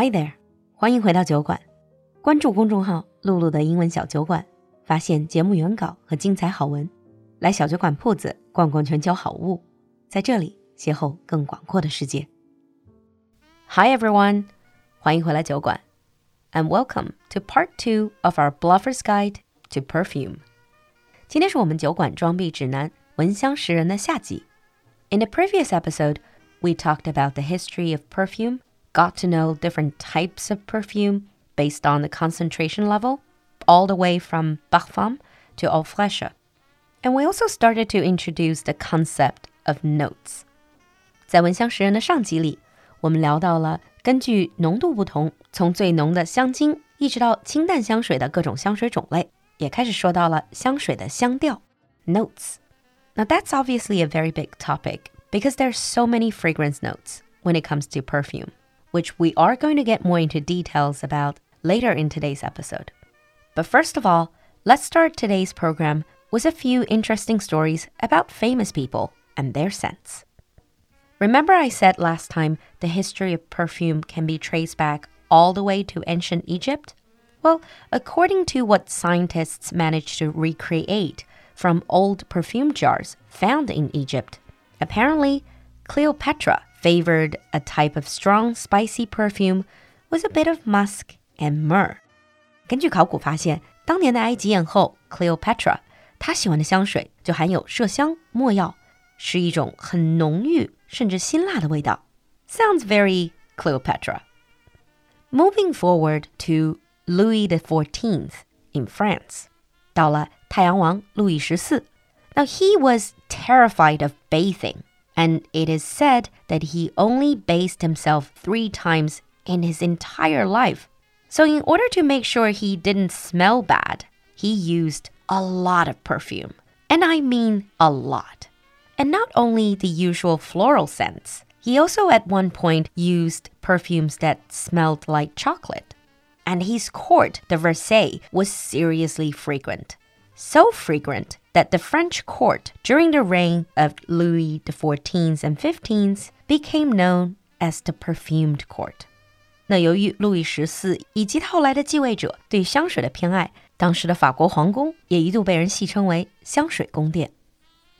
Hi there，欢迎回到酒馆，关注公众号“璐璐的英文小酒馆”，发现节目原稿和精彩好文。来小酒馆铺子逛逛全球好物，在这里邂逅更广阔的世界。Hi everyone，欢迎回来酒馆，and welcome to Part Two of our Bluffer's Guide to Perfume。今天是我们酒馆装逼指南闻香识人的下集。In the previous episode, we talked about the history of perfume got to know different types of perfume based on the concentration level, all the way from parfum to eau fraîche. And we also started to introduce the concept of notes. 在闻香识人的上集里，我们聊到了根据浓度不同，从最浓的香精一直到清淡香水的各种香水种类，也开始说到了香水的香调 notes。Now that's obviously a very big topic because there's so many fragrance notes when it comes to perfume, which we are going to get more into details about later in today's episode. But first of all, let's start today's program with a few interesting stories about famous people and their scents. Remember, I said last time the history of perfume can be traced back all the way to ancient Egypt? Well, according to what scientists managed to recreate from old perfume jars found in Egypt, apparently Cleopatra favored a type of strong, spicy perfume with a bit of musk and myrrh. 根据考古发现，当年的埃及艳后 Cleopatra 她喜欢的香水就含有麝香、没药，是一种很浓郁甚至辛辣的味道。Sounds very Cleopatra. Moving forward to Louis XIV in France. 到了太阳王路易十四。Now he was terrified of bathing, and it is said that he only bathed himself three times in his entire life. So in order to make sure he didn't smell bad, he used a lot of perfume. And I mean a lot. And not only the usual floral scents, he also at one point used perfumes that smelled like chocolate. And his court, the Versailles, was seriously fragrant. So fragrant that the French court during the reign of Louis XIV and XV became known as the perfumed court. 那由于路易十四以及后来的继位者对香水的偏爱，当时的法国皇宫也一度被人戏称为香水宫殿。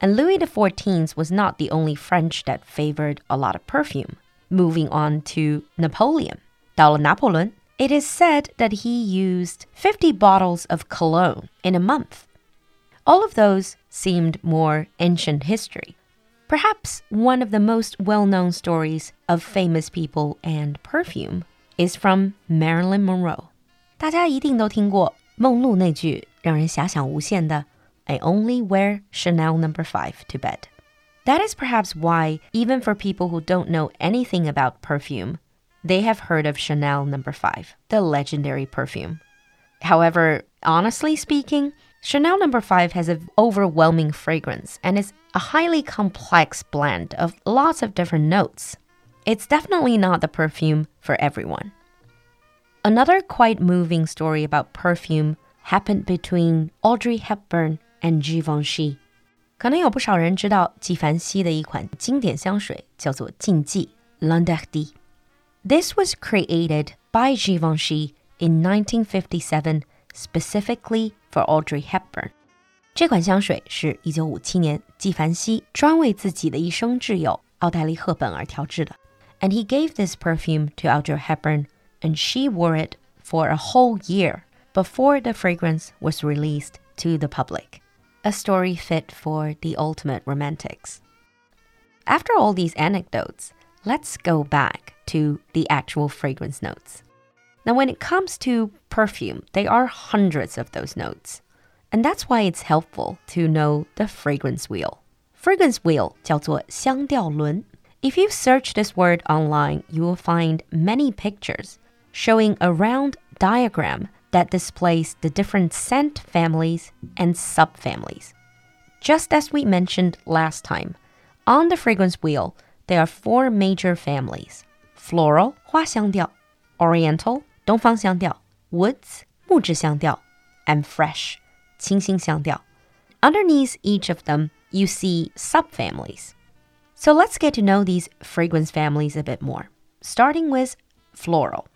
And Louis XIV was not the only French that favored a lot of perfume. Moving on to Napoleon. 到了拿破仑 it is said that he used 50 bottles of cologne in a month. All of those seemed more ancient history. Perhaps one of the most well known stories of famous people and perfume is from Marilyn Monroe. 大家一定都听过梦露那句让人遐想无限的 "I only wear Chanel Number Five to bed." That is perhaps why, even for people who don't know anything about perfume, they have heard of Chanel number 5, the legendary perfume. However, honestly speaking, Chanel number no. 5 has an overwhelming fragrance and is a highly complex blend of lots of different notes. It's definitely not the perfume for everyone. Another quite moving story about perfume happened between Audrey Hepburn and Givenchy. 可能有不少人知道纪梵希的一款经典香水叫做禁忌 L'Interdit. This was created by Givenchy in 1957 specifically for Audrey Hepburn. 这款香水是一九五七年纪梵希专为自己的一生挚友奥黛丽·赫本而调制的。And he gave this perfume to Audrey Hepburn, and she wore it for a whole year before the fragrance was released to the public. A story fit for the ultimate romantics. After all these anecdotes, let's go back to the actual fragrance notes. Now, when it comes to perfume, there are hundreds of those notes. And that's why it's helpful to know the fragrance wheel. Fragrance wheel 叫做香调轮. If you search this word online, you will find many pictures showing a round diagram that displays the different scent families and subfamilies. Just as we mentioned last time, on the fragrance wheel, there are four major families floral 花香调，oriental 东方香调，woods 木质香调，and fresh 清新香调。Underneath each of them, you see subfamilies. So let's get to know these fragrance families a bit more. Starting with floral.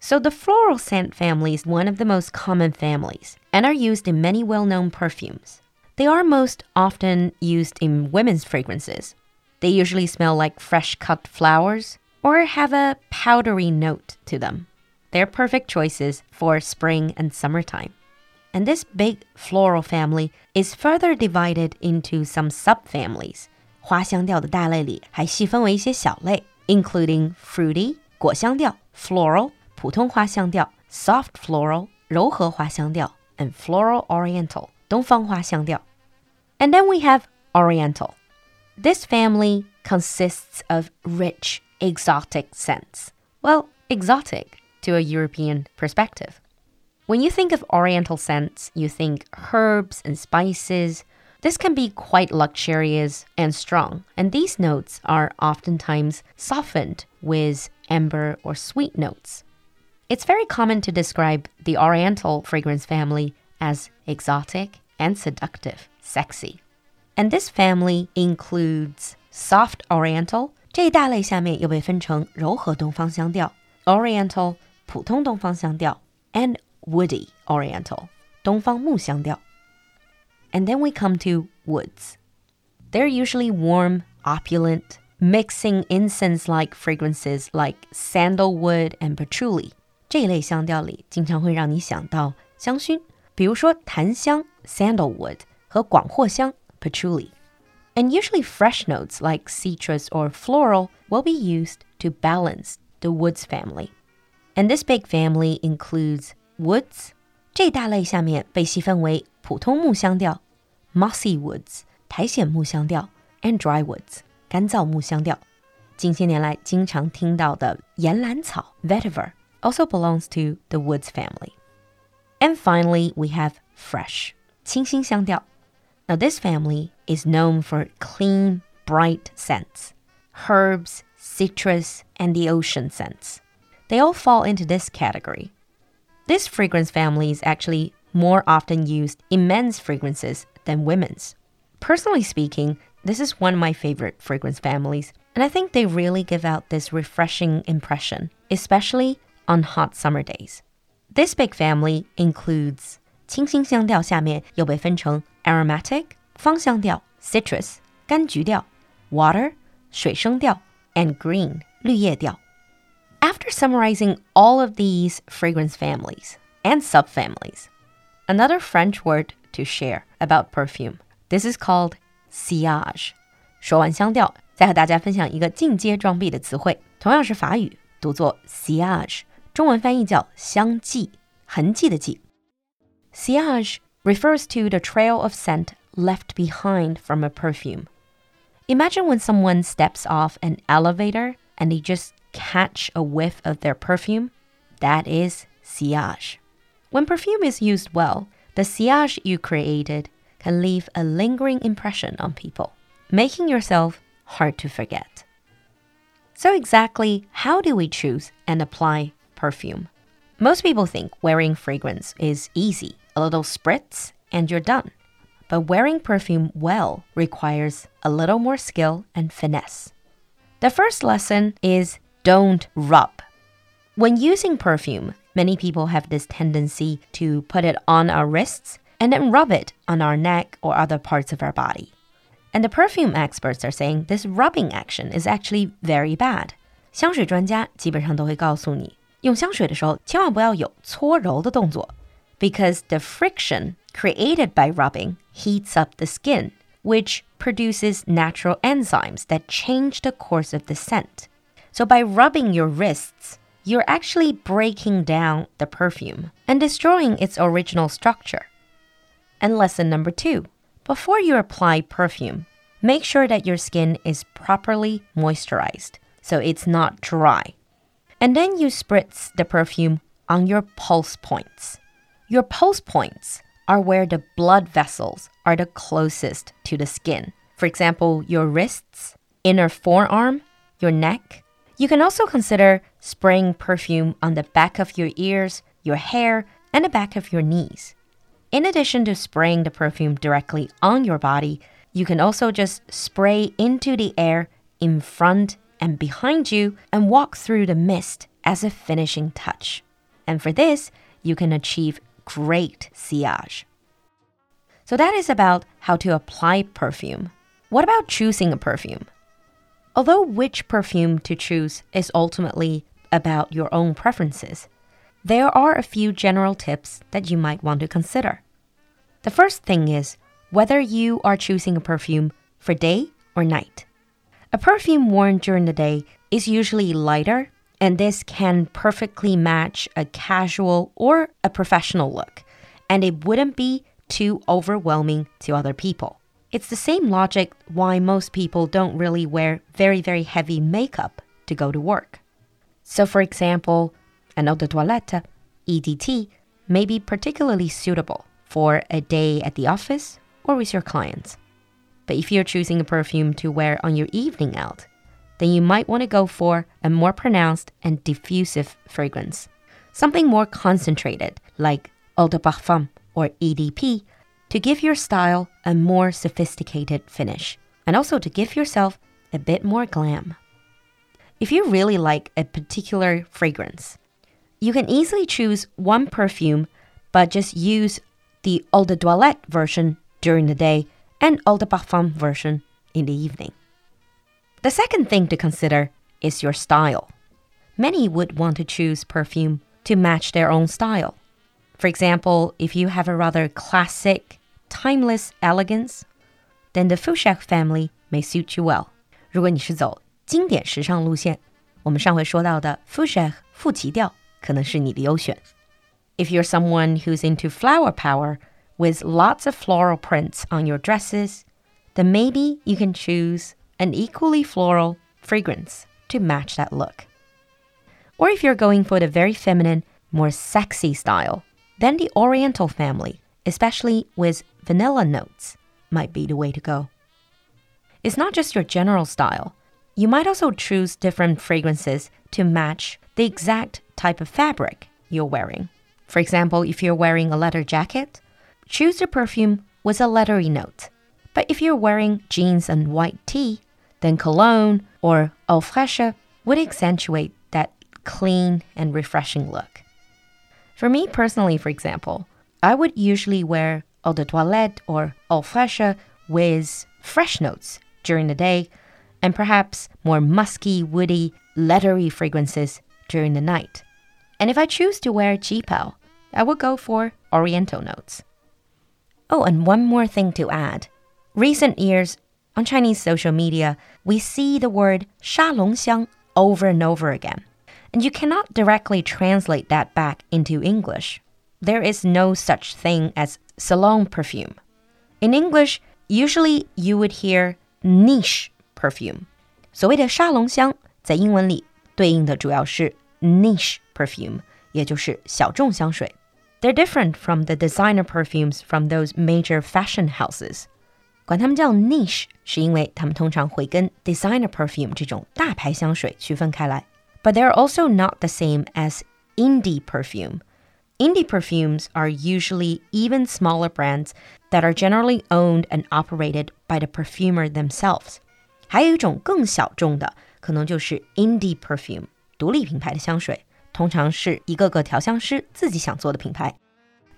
So the floral scent family is one of the most common families and are used in many well-known perfumes. They are most often used in women's fragrances. They usually smell like fresh cut flowers or have a powdery note to them. They're perfect choices for spring and summertime. And this big floral family is further divided into some subfamilies. 花香调的大类里还细分为一些小类，including fruity 果香调、floral 普通花香调、soft floral 柔和花香调 and floral oriental 东方花香调。And then we have oriental. This family consists of rich exotic scents. Well, exotic to a European perspective. When you think of Oriental scents, you think herbs and spices. This can be quite luxurious and strong, and these notes are oftentimes softened with amber or sweet notes. It's very common to describe the Oriental fragrance family as exotic and seductive, sexy. And this family includes soft Oriental 这一大类下面又被分成柔和东方香调 Oriental 普通东方香调 and woody Oriental 东方木香调。And then we come to woods. They're usually warm, opulent, mixing incense-like fragrances like sandalwood and patchouli. 这一类香调里经常会让你想到香薰，比如说檀香 sandalwood 和广藿香 patchouli. And usually fresh notes like citrus or floral will be used to balance the woods family. And this big family includes woods 这大类下面被细分为普通木香调 mossy woods 苔藓木香调 and dry woods 干燥木香调。近些年来经常听到的岩兰草 vetiver also belongs to the woods family. And finally, we have fresh, 清新香调. Now, this family is known for clean, bright scents, herbs, citrus, and the ocean scents. They all fall into this category. This fragrance family is actually more often used in men's fragrances than women's. Personally speaking, this is one of my favorite fragrance families, and I think they really give out this refreshing impression, especially on hot summer days. This big family includes 清新香调下面又被分成 aromatic 芳香调、citrus 柑橘调、water 水生调 and green 绿叶调。 After summarizing all of these fragrance families and subfamilies, another French word to share about perfume. This is called sillage. 说完香调，再和大家分享一个进阶装逼的词汇，同样是法语，读作 sillage。中文翻译叫香迹，痕迹的迹。Sillage refers to the trail of scent left behind from a perfume. Imagine when someone steps off an elevator and they just catch a whiff of their perfume. That is sillage. When perfume is used well, the sillage you created can leave a lingering impression on people, making yourself hard to forget. So, exactly how do we choose and apply perfume. Most people think wearing fragrance is easy, a little spritz, and you're done. But wearing perfume well requires a little more skill and finesse. The first lesson is don't rub. When using perfume, many people have this tendency to put it on our wrists and then rub it on our neck or other parts of our body. And the perfume experts are saying this rubbing action is actually very bad. 香水专家基本上都会告诉你，用香水的时候，千万不要有搓揉的动作，because the friction created by rubbing heats up the skin, which produces natural enzymes that change the course of the scent. So by rubbing your wrists, you're actually breaking down the perfume and destroying its original structure. And lesson number two before you apply perfume, make sure that your skin is properly moisturized so it's not dry. And then you spritz the perfume on your pulse points. Your pulse points are where the blood vessels are the closest to the skin. For example, your wrists, inner forearm, your neck. You can also consider spraying perfume on the back of your ears, your hair, and the back of your knees. In addition to spraying the perfume directly on your body, you can also just spray into the air in front and behind you and walk through the mist as a finishing touch. And for this, you can achieve great sillage. So that is about how to apply perfume. What about choosing a perfume? Although which perfume to choose is ultimately about your own preferences, there are a few general tips that you might want to consider. The first thing is whether you are choosing a perfume for day or night. A perfume worn during the day is usually lighter, and this can perfectly match a casual or a professional look, and it wouldn't be too overwhelming to other people. It's the same logic why most people don't really wear very, very heavy makeup to go to work. So, for example, an eau de toilette, EDT, may be particularly suitable for a day at the office or with your clients. But if you're choosing a perfume to wear on your evening out, then you might want to go for a more pronounced and diffusive fragrance. Something more concentrated, like Eau de Parfum or EDP, to give your style a more sophisticated finish, and also to give yourself a bit more glam. If you really like a particular fragrance, you can easily choose one perfume, but just use the Eau de Toilette version during the day and Eau de Parfum version in the evening. The second thing to consider is your style. Many would want to choose perfume to match their own style. For example, if you have a rather classic, timeless elegance, then the Fouché family may suit you well. 如果你是走经典时尚路线，我们上回说到的 Fouché 复奇调可能是你的优选。If you're someone who's into flower power with lots of floral prints on your dresses, then maybe you can choose an equally floral fragrance to match that look. Or if you're going for the very feminine, more sexy style, then the Oriental family, especially with vanilla notes, might be the way to go. It's not just your general style. You might also choose different fragrances to match the exact type of fabric you're wearing. For example, if you're wearing a leather jacket, choose a perfume with a leathery note. But if you're wearing jeans and white tee, then cologne or eau fraîche would accentuate that clean and refreshing look. For me personally, for example, I would usually wear eau de toilette, or eau fraiche with fresh notes during the day, and perhaps more musky, woody, leathery fragrances during the night. And if I choose to wear qipao, I would go for oriental notes. Oh, and one more thing to add. Recent years, on Chinese social media, we see the word sha long xiang over and over again. And you cannot directly translate that back into English. There is no such thing as salon perfume. In English, usually you would hear niche perfume. 所谓的沙龙香在英文里对应的主要是 niche perfume，也就是小众香水。They're different from the designer perfumes from those major fashion houses. 管它们叫 niche，是因为它们通常会跟 designer perfume 这种大牌香水区分开来。But they're also not the same as indie perfume. Indie perfumes are usually even smaller brands that are generally owned and operated by the perfumer themselves. 还有一种更小众的，可能就是 indie perfume，独立品牌的香水，通常是一个个调香师自己想做的品牌。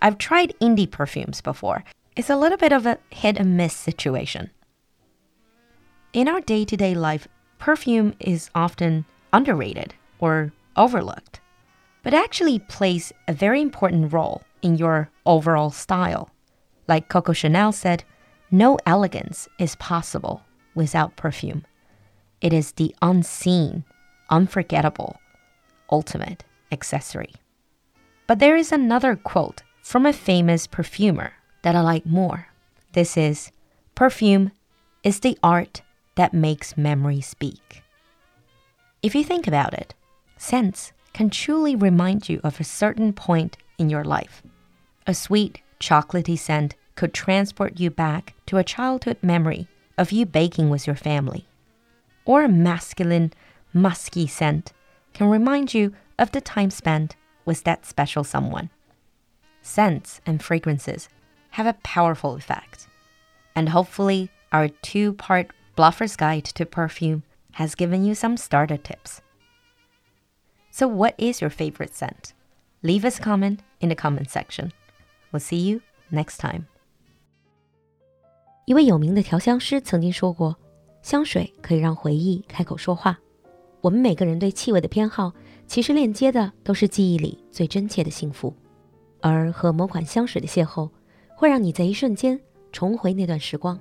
I've tried indie perfumes before, it's a little bit of a hit and miss situation. In our day to day life, perfume is often underrated or overlooked, but actually plays a very important role in your overall style. Like Coco Chanel said, no elegance is possible without perfume. It is the unseen, unforgettable, ultimate accessory. But there is another quote from a famous perfumer that I like more. This is perfume is the art that makes memory speak. If you think about it, scents can truly remind you of a certain point in your life. A sweet, chocolatey scent could transport you back to a childhood memory of you baking with your family. Or a masculine, musky scent can remind you of the time spent with that special someone. Scents and fragrances have a powerful effect. And hopefully, our two part Bluffer's Guide to Perfume has given you some starter tips. So, what is your favorite scent? Leave us a comment in the comment section. We'll see you next time. 一位有名的调香师曾经说过，香水可以让回忆开口说话。我们每个人对气味的偏好，其实链接的都是记忆里最真切的幸福。而和某款香水的邂逅，会让你在一瞬间重回那段时光。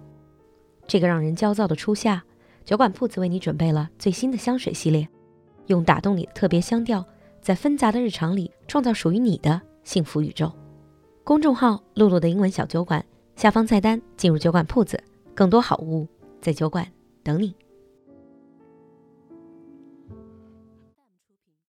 这个让人焦躁的初夏，酒馆铺子为你准备了最新的香水系列，用打动你的特别香调，在纷杂的日常里创造属于你的幸福宇宙。公众号“露露的英文小酒馆”下方菜单进入酒馆铺子，更多好物在酒馆等你。